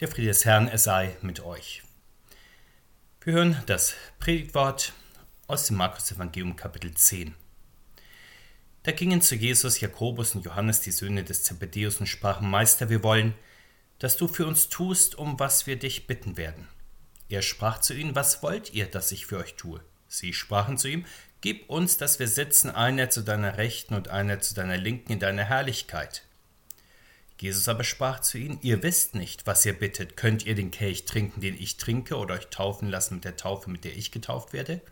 Der Friede des Herrn, er sei mit euch. Wir hören das Predigtwort aus dem Markus-Evangelium, Kapitel 10. Da gingen zu Jesus Jakobus und Johannes, die Söhne des Zebedeus, und sprachen: Meister, wir wollen, dass du für uns tust, um was wir dich bitten werden. Er sprach zu ihnen: Was wollt ihr, dass ich für euch tue? Sie sprachen zu ihm: Gib uns, dass wir sitzen, einer zu deiner Rechten und einer zu deiner Linken in deiner Herrlichkeit. Jesus aber sprach zu ihnen, ihr wisst nicht, was ihr bittet. Könnt ihr den Kelch trinken, den ich trinke, oder euch taufen lassen mit der Taufe, mit der ich getauft werde?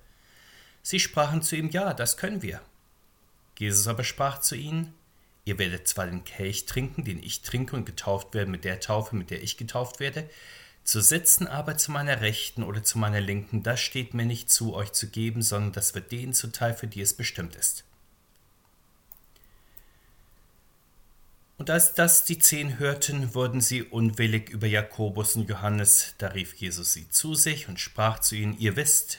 Sie sprachen zu ihm, ja, das können wir. Jesus aber sprach zu ihnen, ihr werdet zwar den Kelch trinken, den ich trinke, und getauft werden mit der Taufe, mit der ich getauft werde, zu sitzen aber zu meiner Rechten oder zu meiner Linken, das steht mir nicht zu, euch zu geben, sondern das wird denen zuteil, für die es bestimmt ist. Und als das die zehn hörten, wurden sie unwillig über Jakobus und Johannes. Da rief Jesus sie zu sich und sprach zu ihnen: Ihr wisst,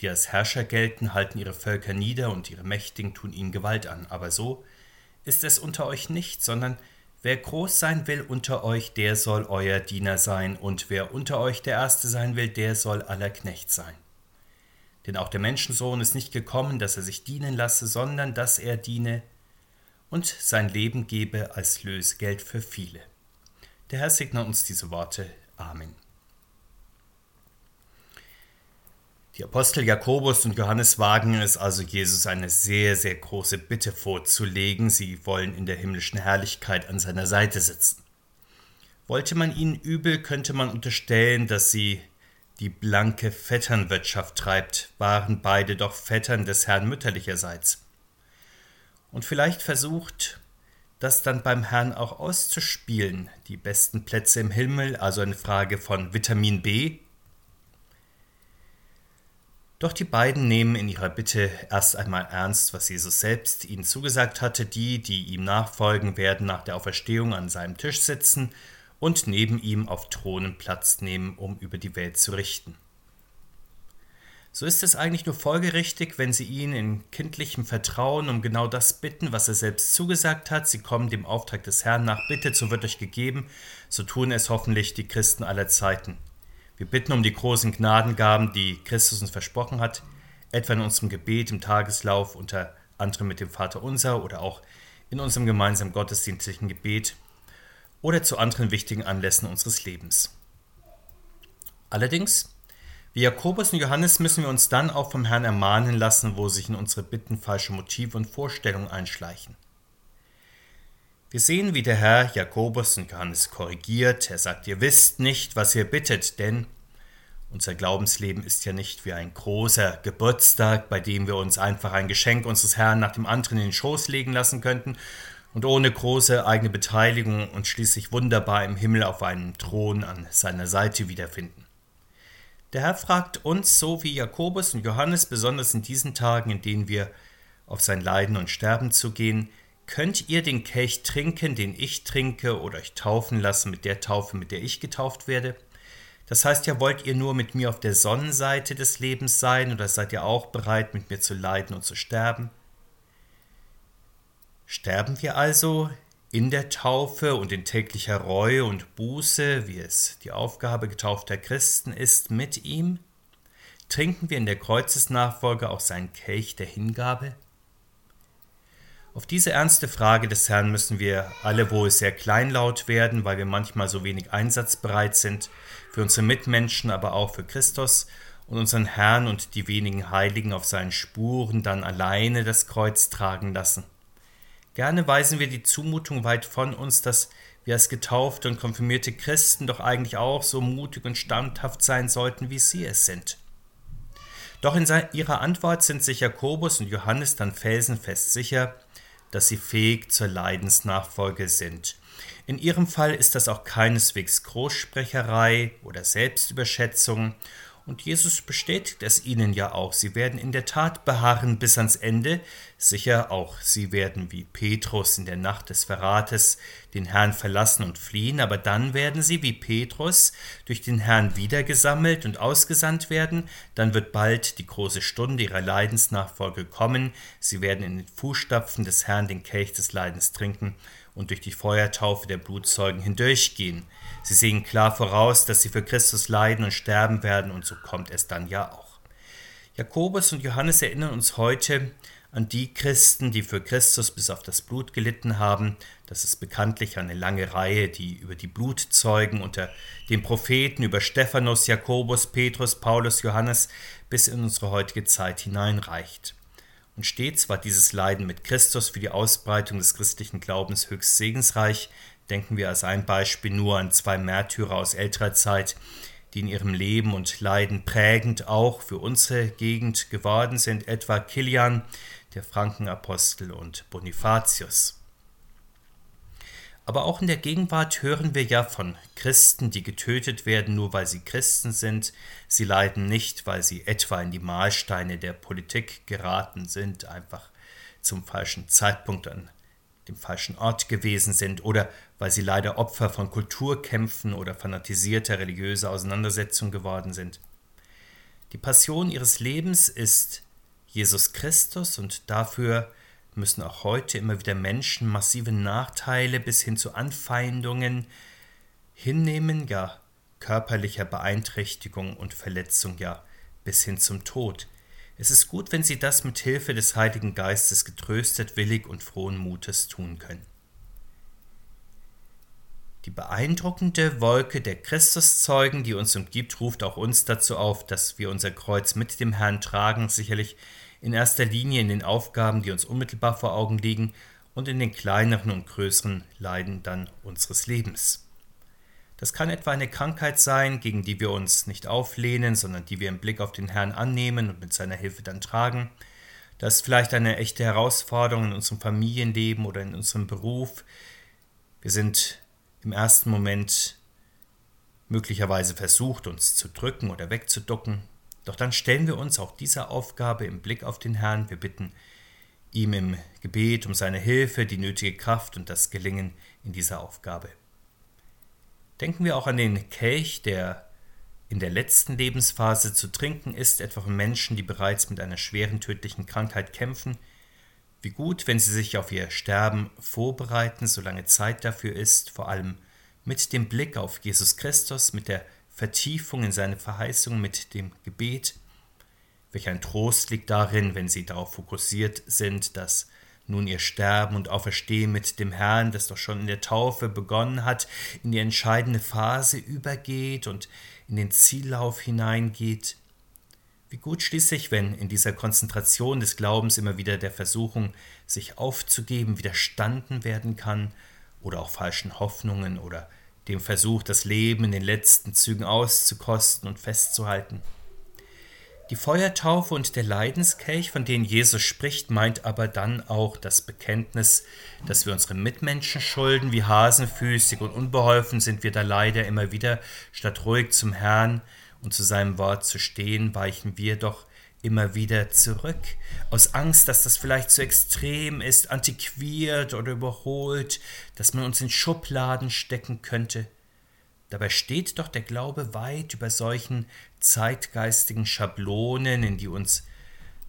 die als Herrscher gelten, halten ihre Völker nieder und ihre Mächtigen tun ihnen Gewalt an. Aber so ist es unter euch nicht, sondern wer groß sein will unter euch, der soll euer Diener sein, und wer unter euch der Erste sein will, der soll aller Knecht sein. Denn auch der Menschensohn ist nicht gekommen, dass er sich dienen lasse, sondern dass er diene und sein Leben gebe als Lösegeld für viele. Der Herr segne uns diese Worte. Amen. Die Apostel Jakobus und Johannes wagen es also, Jesus eine sehr, sehr große Bitte vorzulegen. Sie wollen in der himmlischen Herrlichkeit an seiner Seite sitzen. Wollte man ihnen übel, könnte man unterstellen, dass sie die blanke Vetternwirtschaft treibt, waren beide doch Vettern des Herrn mütterlicherseits und vielleicht versucht, das dann beim Herrn auch auszuspielen. Die besten Plätze im Himmel, also eine Frage von Vitamin B. Doch die beiden nehmen in ihrer Bitte erst einmal ernst, was Jesus selbst ihnen zugesagt hatte. Die, die ihm nachfolgen, werden nach der Auferstehung an seinem Tisch sitzen und neben ihm auf Thronen Platz nehmen, um über die Welt zu richten. So ist es eigentlich nur folgerichtig, wenn sie ihn in kindlichem Vertrauen um genau das bitten, was er selbst zugesagt hat. Sie kommen dem Auftrag des Herrn nach, bitte, so wird euch gegeben. So tun es hoffentlich die Christen aller Zeiten. Wir bitten um die großen Gnadengaben, die Christus uns versprochen hat, etwa in unserem Gebet im Tageslauf, unter anderem mit dem Vater Unser oder auch in unserem gemeinsamen gottesdienstlichen Gebet oder zu anderen wichtigen Anlässen unseres Lebens. Allerdings wie Jakobus und Johannes müssen wir uns dann auch vom Herrn ermahnen lassen, wo sich in unsere Bitten falsche Motive und Vorstellungen einschleichen. Wir sehen, wie der Herr Jakobus und Johannes korrigiert. Er sagt, ihr wisst nicht, was ihr bittet, denn unser Glaubensleben ist ja nicht wie ein großer Geburtstag, bei dem wir uns einfach ein Geschenk unseres Herrn nach dem anderen in den Schoß legen lassen könnten und ohne große eigene Beteiligung und schließlich wunderbar im Himmel auf einem Thron an seiner Seite wiederfinden. Der Herr fragt uns, so wie Jakobus und Johannes, besonders in diesen Tagen, in denen wir auf sein Leiden und Sterben zugehen, könnt ihr den Kelch trinken, den ich trinke, oder euch taufen lassen mit der Taufe, mit der ich getauft werde? Das heißt ja, wollt ihr nur mit mir auf der Sonnenseite des Lebens sein, oder seid ihr auch bereit, mit mir zu leiden und zu sterben? Sterben wir also in der Taufe und in täglicher Reue und Buße, wie es die Aufgabe getaufter Christen ist, mit ihm? Trinken wir in der Kreuzesnachfolge auch seinen Kelch der Hingabe? Auf diese ernste Frage des Herrn müssen wir alle wohl sehr kleinlaut werden, weil wir manchmal so wenig einsatzbereit sind, für unsere Mitmenschen, aber auch für Christus und unseren Herrn und die wenigen Heiligen auf seinen Spuren dann alleine das Kreuz tragen lassen. Gerne weisen wir die Zumutung weit von uns, dass wir als getaufte und konfirmierte Christen doch eigentlich auch so mutig und standhaft sein sollten, wie sie es sind. Doch in ihrer Antwort sind sich Jakobus und Johannes dann felsenfest sicher, dass sie fähig zur Leidensnachfolge sind. In ihrem Fall ist das auch keineswegs Großsprecherei oder Selbstüberschätzung und Jesus bestätigt es ihnen ja auch. Sie werden in der Tat beharren bis ans Ende. Sicher auch sie werden wie Petrus in der Nacht des Verrates den Herrn verlassen und fliehen, aber dann werden sie wie Petrus durch den Herrn wiedergesammelt und ausgesandt werden. Dann wird bald die große Stunde ihrer Leidensnachfolge kommen. Sie werden in den Fußstapfen des Herrn den Kelch des Leidens trinken und durch die Feuertaufe der Blutzeugen hindurchgehen. Sie sehen klar voraus, dass sie für Christus leiden und sterben werden, und so kommt es dann ja auch. Jakobus und Johannes erinnern uns heute an die Christen, die für Christus bis auf das Blut gelitten haben. Das ist bekanntlich eine lange Reihe, die über die Blutzeugen unter den Propheten, über Stephanus, Jakobus, Petrus, Paulus, Johannes bis in unsere heutige Zeit hineinreicht. Und stets war dieses Leiden mit Christus für die Ausbreitung des christlichen Glaubens höchst segensreich. Denken wir als ein Beispiel nur an zwei Märtyrer aus älterer Zeit, die in ihrem Leben und Leiden prägend auch für unsere Gegend geworden sind, etwa Kilian, der Frankenapostel und Bonifatius. Aber auch in der Gegenwart hören wir ja von Christen, die getötet werden, nur weil sie Christen sind. Sie leiden nicht, weil sie etwa in die Mahlsteine der Politik geraten sind, einfach zum falschen Zeitpunkt an dem falschen Ort gewesen sind oder weil sie leider Opfer von Kulturkämpfen oder fanatisierter religiöser Auseinandersetzung geworden sind. Die Passion ihres Lebens ist Jesus Christus und dafür müssen auch heute immer wieder Menschen massive Nachteile bis hin zu Anfeindungen hinnehmen, ja körperlicher Beeinträchtigung und Verletzung, ja bis hin zum Tod. Es ist gut, wenn Sie das mit Hilfe des Heiligen Geistes getröstet, willig und frohen Mutes tun können. Die beeindruckende Wolke der Christuszeugen, die uns umgibt, ruft auch uns dazu auf, dass wir unser Kreuz mit dem Herrn tragen, sicherlich in erster Linie in den Aufgaben, die uns unmittelbar vor Augen liegen, und in den kleineren und größeren Leiden dann unseres Lebens. Das kann etwa eine Krankheit sein, gegen die wir uns nicht auflehnen, sondern die wir im Blick auf den Herrn annehmen und mit seiner Hilfe dann tragen. Das ist vielleicht eine echte Herausforderung in unserem Familienleben oder in unserem Beruf. Wir sind im ersten Moment möglicherweise versucht, uns zu drücken oder wegzuducken. Doch dann stellen wir uns auch dieser Aufgabe im Blick auf den Herrn. Wir bitten ihm im Gebet um seine Hilfe, die nötige Kraft und das Gelingen in dieser Aufgabe. Denken wir auch an den Kelch, der in der letzten Lebensphase zu trinken ist, etwa von Menschen, die bereits mit einer schweren tödlichen Krankheit kämpfen. Wie gut, wenn sie sich auf ihr Sterben vorbereiten, solange Zeit dafür ist, vor allem mit dem Blick auf Jesus Christus, mit der Vertiefung in seine Verheißung, mit dem Gebet. Welch ein Trost liegt darin, wenn sie darauf fokussiert sind, dass nun ihr Sterben und Auferstehen mit dem Herrn, das doch schon in der Taufe begonnen hat, in die entscheidende Phase übergeht und in den Ziellauf hineingeht. Wie gut schließlich, wenn in dieser Konzentration des Glaubens immer wieder der Versuchung, sich aufzugeben, widerstanden werden kann, oder auch falschen Hoffnungen oder dem Versuch, das Leben in den letzten Zügen auszukosten und festzuhalten. Die Feuertaufe und der Leidenskelch, von denen Jesus spricht, meint aber dann auch das Bekenntnis, dass wir unsere Mitmenschen schulden, wie hasenfüßig und unbeholfen sind wir da leider immer wieder, statt ruhig zum Herrn und zu seinem Wort zu stehen, weichen wir doch immer wieder zurück, aus Angst, dass das vielleicht zu extrem ist, antiquiert oder überholt, dass man uns in Schubladen stecken könnte. Dabei steht doch der Glaube weit über solchen zeitgeistigen Schablonen, in die uns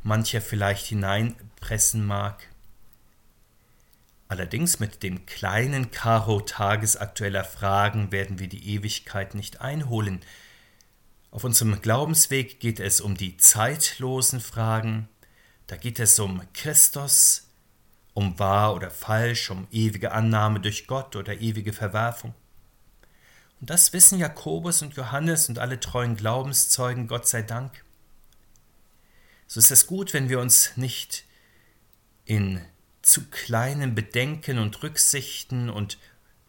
mancher vielleicht hineinpressen mag. Allerdings mit dem kleinen Karo tagesaktueller Fragen werden wir die Ewigkeit nicht einholen, auf unserem Glaubensweg geht es um die zeitlosen Fragen, da geht es um Christus, um wahr oder falsch, um ewige Annahme durch Gott oder ewige Verwerfung. Und das wissen Jakobus und Johannes und alle treuen Glaubenszeugen, Gott sei Dank. So ist es gut, wenn wir uns nicht in zu kleinen Bedenken und Rücksichten und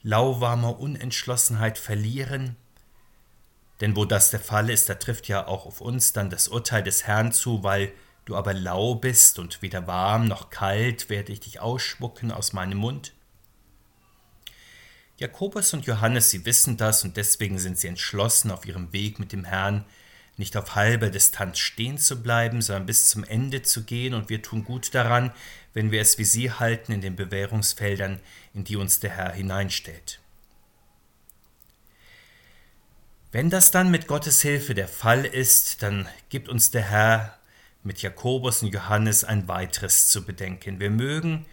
lauwarmer Unentschlossenheit verlieren, denn wo das der Fall ist, da trifft ja auch auf uns dann das Urteil des Herrn zu, weil du aber lau bist und weder warm noch kalt werde ich dich ausspucken aus meinem Mund. Jakobus und Johannes, sie wissen das und deswegen sind sie entschlossen, auf ihrem Weg mit dem Herrn nicht auf halber Distanz stehen zu bleiben, sondern bis zum Ende zu gehen, und wir tun gut daran, wenn wir es wie sie halten in den Bewährungsfeldern, in die uns der Herr hineinstellt. Wenn das dann mit Gottes Hilfe der Fall ist, dann gibt uns der Herr mit Jakobus und Johannes ein weiteres zu bedenken. Wir mögen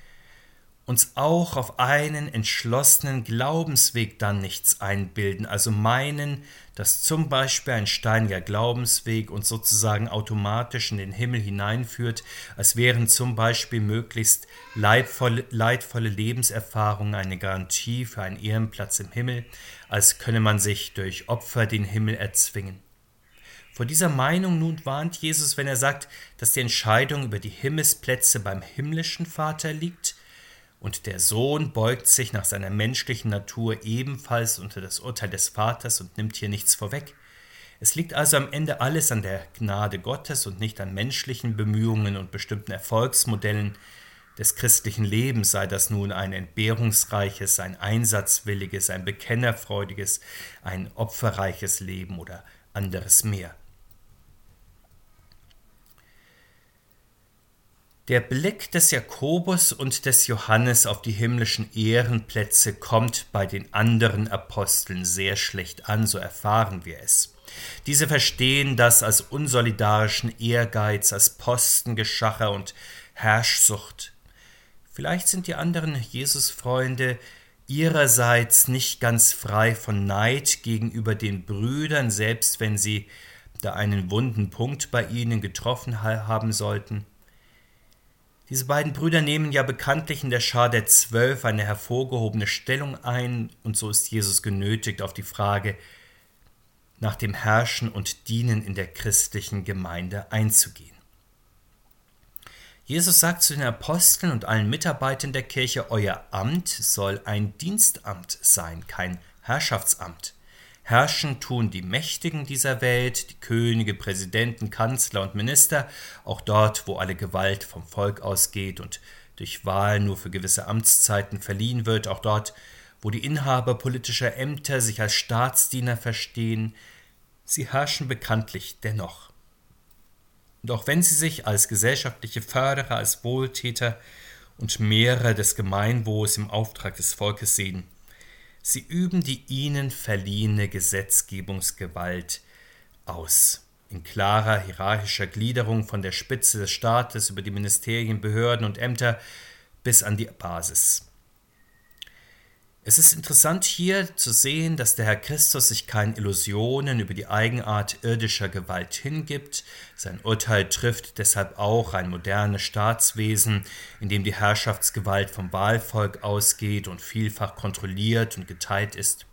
uns auch auf einen entschlossenen Glaubensweg dann nichts einbilden, also meinen, dass zum Beispiel ein steiniger Glaubensweg uns sozusagen automatisch in den Himmel hineinführt, als wären zum Beispiel möglichst leidvolle, leidvolle Lebenserfahrungen eine Garantie für einen Ehrenplatz im Himmel, als könne man sich durch Opfer den Himmel erzwingen. Vor dieser Meinung nun warnt Jesus, wenn er sagt, dass die Entscheidung über die Himmelsplätze beim himmlischen Vater liegt, und der Sohn beugt sich nach seiner menschlichen Natur ebenfalls unter das Urteil des Vaters und nimmt hier nichts vorweg. Es liegt also am Ende alles an der Gnade Gottes und nicht an menschlichen Bemühungen und bestimmten Erfolgsmodellen des christlichen Lebens, sei das nun ein entbehrungsreiches, ein einsatzwilliges, ein bekennerfreudiges, ein opferreiches Leben oder anderes mehr. Der Blick des Jakobus und des Johannes auf die himmlischen Ehrenplätze kommt bei den anderen Aposteln sehr schlecht an, so erfahren wir es. Diese verstehen das als unsolidarischen Ehrgeiz, als Postengeschacher und Herrschsucht. Vielleicht sind die anderen Jesusfreunde ihrerseits nicht ganz frei von Neid gegenüber den Brüdern, selbst wenn sie da einen wunden Punkt bei ihnen getroffen haben sollten. Diese beiden Brüder nehmen ja bekanntlich in der Schar der Zwölf eine hervorgehobene Stellung ein, und so ist Jesus genötigt, auf die Frage nach dem Herrschen und Dienen in der christlichen Gemeinde einzugehen. Jesus sagt zu den Aposteln und allen Mitarbeitern der Kirche, euer Amt soll ein Dienstamt sein, kein Herrschaftsamt. Herrschen tun die Mächtigen dieser Welt, die Könige, Präsidenten, Kanzler und Minister, auch dort, wo alle Gewalt vom Volk ausgeht und durch Wahl nur für gewisse Amtszeiten verliehen wird, auch dort, wo die Inhaber politischer Ämter sich als Staatsdiener verstehen, sie herrschen bekanntlich dennoch. Und auch wenn sie sich als gesellschaftliche Förderer, als Wohltäter und Mehrer des Gemeinwohls im Auftrag des Volkes sehen, Sie üben die ihnen verliehene Gesetzgebungsgewalt aus. In klarer hierarchischer Gliederung von der Spitze des Staates über die Ministerien, Behörden und Ämter bis an die Basis. Es ist interessant hier zu sehen, dass der Herr Christus sich keinen Illusionen über die Eigenart irdischer Gewalt hingibt. Sein Urteil trifft deshalb auch ein modernes Staatswesen, in dem die Herrschaftsgewalt vom Wahlvolk ausgeht und vielfach kontrolliert und geteilt ist.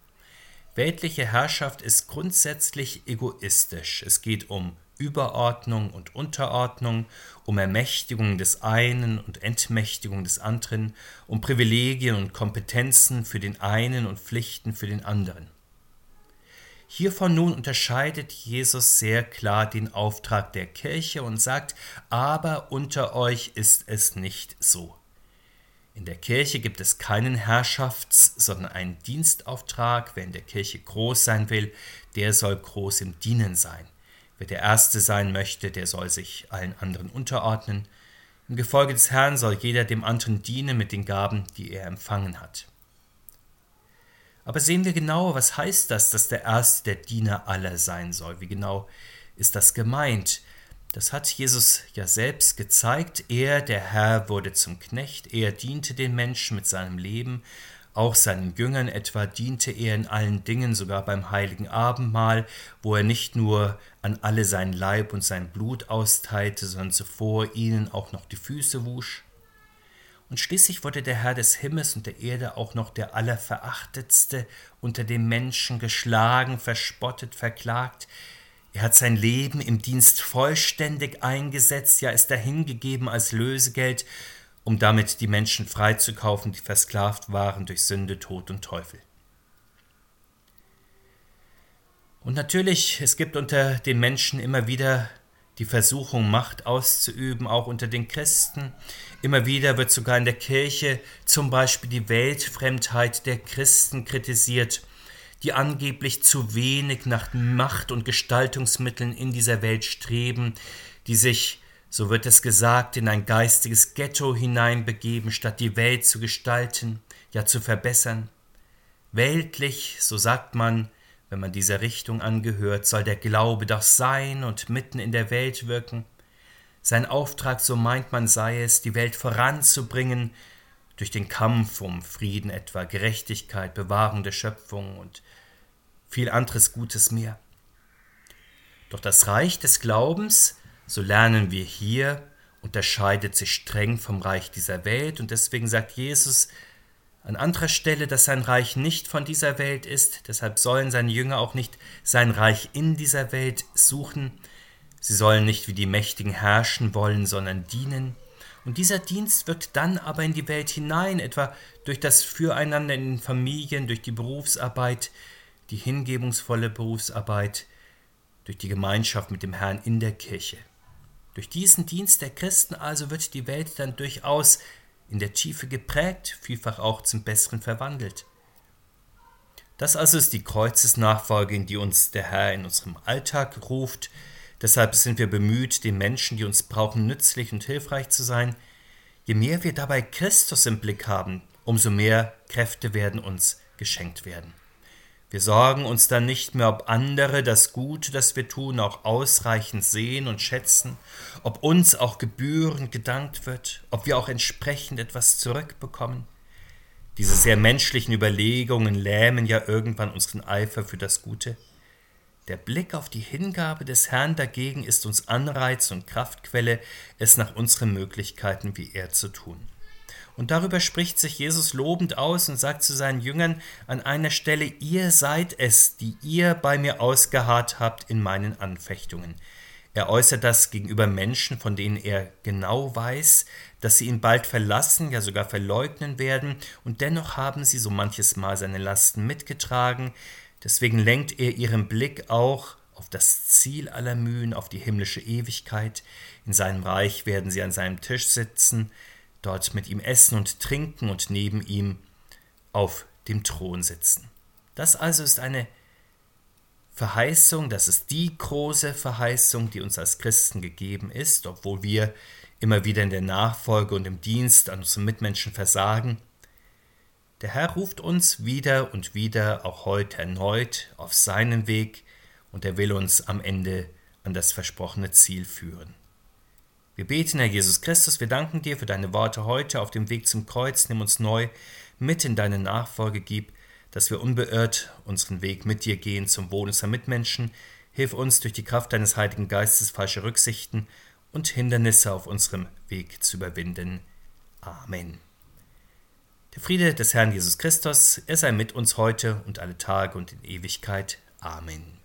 Weltliche Herrschaft ist grundsätzlich egoistisch. Es geht um Überordnung und Unterordnung, um Ermächtigung des einen und Entmächtigung des anderen, um Privilegien und Kompetenzen für den einen und Pflichten für den anderen. Hiervon nun unterscheidet Jesus sehr klar den Auftrag der Kirche und sagt, aber unter euch ist es nicht so. In der Kirche gibt es keinen Herrschafts-, sondern einen Dienstauftrag. Wer in der Kirche groß sein will, der soll groß im Dienen sein. Wer der Erste sein möchte, der soll sich allen anderen unterordnen. Im Gefolge des Herrn soll jeder dem anderen dienen mit den Gaben, die er empfangen hat. Aber sehen wir genauer, was heißt das, dass der Erste der Diener aller sein soll? Wie genau ist das gemeint? Das hat Jesus ja selbst gezeigt. Er, der Herr, wurde zum Knecht, er diente den Menschen mit seinem Leben, auch seinen Jüngern etwa diente er in allen Dingen, sogar beim heiligen Abendmahl, wo er nicht nur an alle sein Leib und sein Blut austeilte, sondern zuvor ihnen auch noch die Füße wusch. Und schließlich wurde der Herr des Himmels und der Erde auch noch der Allerverachtetste unter den Menschen geschlagen, verspottet, verklagt. Er hat sein Leben im Dienst vollständig eingesetzt, ja ist dahingegeben als Lösegeld um damit die Menschen freizukaufen, die versklavt waren durch Sünde, Tod und Teufel. Und natürlich, es gibt unter den Menschen immer wieder die Versuchung, Macht auszuüben, auch unter den Christen. Immer wieder wird sogar in der Kirche zum Beispiel die Weltfremdheit der Christen kritisiert, die angeblich zu wenig nach Macht und Gestaltungsmitteln in dieser Welt streben, die sich so wird es gesagt, in ein geistiges Ghetto hineinbegeben, statt die Welt zu gestalten, ja zu verbessern. Weltlich, so sagt man, wenn man dieser Richtung angehört, soll der Glaube doch sein und mitten in der Welt wirken. Sein Auftrag, so meint man, sei es, die Welt voranzubringen durch den Kampf um Frieden etwa, Gerechtigkeit, Bewahrung der Schöpfung und viel anderes Gutes mehr. Doch das Reich des Glaubens, so lernen wir hier, unterscheidet sich streng vom Reich dieser Welt. Und deswegen sagt Jesus an anderer Stelle, dass sein Reich nicht von dieser Welt ist, deshalb sollen seine Jünger auch nicht sein Reich in dieser Welt suchen, sie sollen nicht wie die Mächtigen herrschen wollen, sondern dienen, und dieser Dienst wirkt dann aber in die Welt hinein, etwa durch das Füreinander in den Familien, durch die Berufsarbeit, die hingebungsvolle Berufsarbeit, durch die Gemeinschaft mit dem Herrn in der Kirche. Durch diesen Dienst der Christen also wird die Welt dann durchaus in der Tiefe geprägt, vielfach auch zum Besseren verwandelt. Das also ist die Kreuzesnachfolge, in die uns der Herr in unserem Alltag ruft, Deshalb sind wir bemüht, den Menschen, die uns brauchen, nützlich und hilfreich zu sein. Je mehr wir dabei Christus im Blick haben, umso mehr Kräfte werden uns geschenkt werden. Wir sorgen uns dann nicht mehr, ob andere das Gute, das wir tun, auch ausreichend sehen und schätzen, ob uns auch gebührend gedankt wird, ob wir auch entsprechend etwas zurückbekommen. Diese sehr menschlichen Überlegungen lähmen ja irgendwann unseren Eifer für das Gute. Der Blick auf die Hingabe des Herrn dagegen ist uns Anreiz und Kraftquelle, es nach unseren Möglichkeiten wie er zu tun. Und darüber spricht sich Jesus lobend aus und sagt zu seinen Jüngern an einer Stelle, ihr seid es, die ihr bei mir ausgeharrt habt in meinen Anfechtungen. Er äußert das gegenüber Menschen, von denen er genau weiß, dass sie ihn bald verlassen, ja sogar verleugnen werden, und dennoch haben sie so manches Mal seine Lasten mitgetragen, Deswegen lenkt er ihren Blick auch auf das Ziel aller Mühen, auf die himmlische Ewigkeit. In seinem Reich werden sie an seinem Tisch sitzen, dort mit ihm essen und trinken und neben ihm auf dem Thron sitzen. Das also ist eine Verheißung, das ist die große Verheißung, die uns als Christen gegeben ist, obwohl wir immer wieder in der Nachfolge und im Dienst an unseren Mitmenschen versagen. Der Herr ruft uns wieder und wieder, auch heute erneut, auf seinen Weg und er will uns am Ende an das versprochene Ziel führen. Wir beten, Herr Jesus Christus, wir danken dir für deine Worte heute auf dem Weg zum Kreuz. Nimm uns neu mit in deine Nachfolge, gib, dass wir unbeirrt unseren Weg mit dir gehen zum Wohl unserer Mitmenschen. Hilf uns durch die Kraft deines Heiligen Geistes falsche Rücksichten und Hindernisse auf unserem Weg zu überwinden. Amen. Der Friede des Herrn Jesus Christus, er sei mit uns heute und alle Tage und in Ewigkeit. Amen.